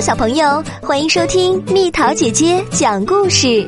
小朋友，欢迎收听蜜桃姐姐讲故事。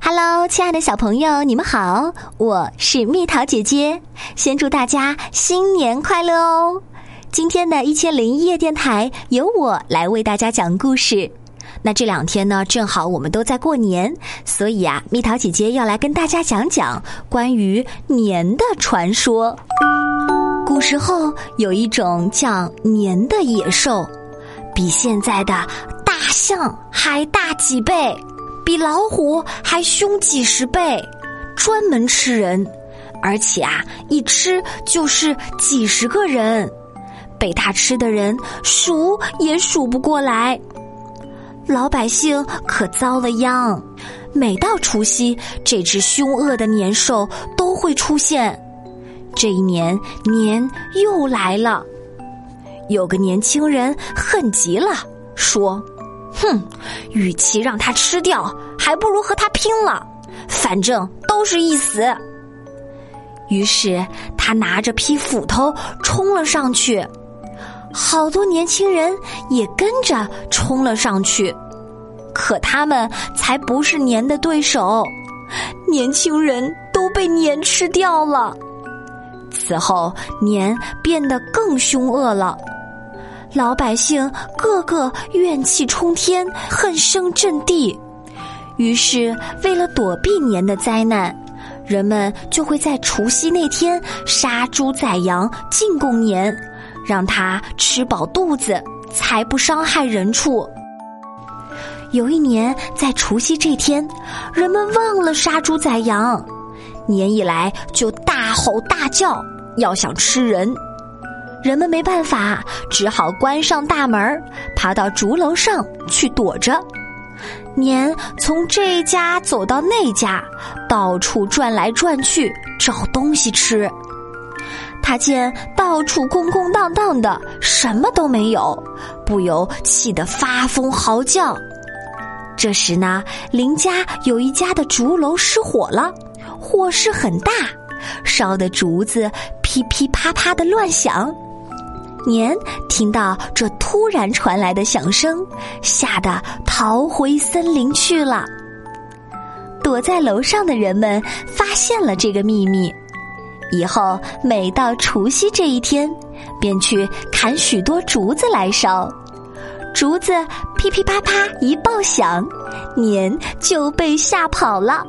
Hello，亲爱的小朋友，你们好，我是蜜桃姐姐。先祝大家新年快乐哦！今天的一千零一夜电台由我来为大家讲故事。那这两天呢，正好我们都在过年，所以啊，蜜桃姐姐要来跟大家讲讲关于年的传说。时候有一种叫年的野兽，比现在的大象还大几倍，比老虎还凶几十倍，专门吃人，而且啊，一吃就是几十个人，被它吃的人数也数不过来。老百姓可遭了殃，每到除夕，这只凶恶的年兽都会出现。这一年年又来了，有个年轻人恨极了，说：“哼，与其让他吃掉，还不如和他拼了，反正都是一死。”于是他拿着劈斧头冲了上去。好多年轻人也跟着冲了上去，可他们才不是年的对手，年轻人都被年吃掉了。此后，年变得更凶恶了，老百姓个个怨气冲天，恨声震地。于是，为了躲避年的灾难，人们就会在除夕那天杀猪宰羊，进贡年。让他吃饱肚子，才不伤害人畜。有一年，在除夕这天，人们忘了杀猪宰羊，年一来就大吼大叫，要想吃人。人们没办法，只好关上大门，爬到竹楼上去躲着。年从这家走到那家，到处转来转去，找东西吃。他见到处空空荡荡的，什么都没有，不由气得发疯嚎叫。这时呢，邻家有一家的竹楼失火了，火势很大，烧的竹子噼噼啪啪的乱响。年听到这突然传来的响声，吓得逃回森林去了。躲在楼上的人们发现了这个秘密。以后每到除夕这一天，便去砍许多竹子来烧，竹子噼噼啪啪一爆响，年就被吓跑了。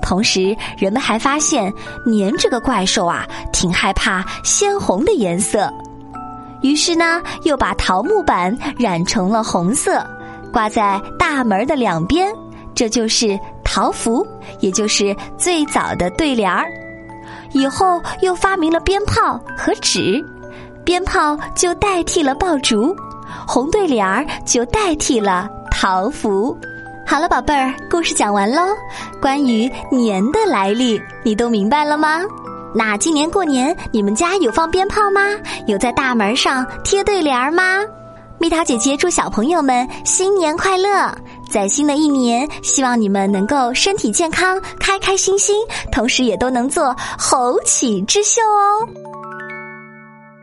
同时，人们还发现年这个怪兽啊，挺害怕鲜红的颜色，于是呢，又把桃木板染成了红色，挂在大门的两边，这就是桃符，也就是最早的对联儿。以后又发明了鞭炮和纸，鞭炮就代替了爆竹，红对联儿就代替了桃符。好了，宝贝儿，故事讲完喽。关于年的来历，你都明白了吗？那今年过年，你们家有放鞭炮吗？有在大门上贴对联儿吗？蜜桃姐姐祝小朋友们新年快乐！在新的一年，希望你们能够身体健康、开开心心，同时也都能做猴起之秀哦。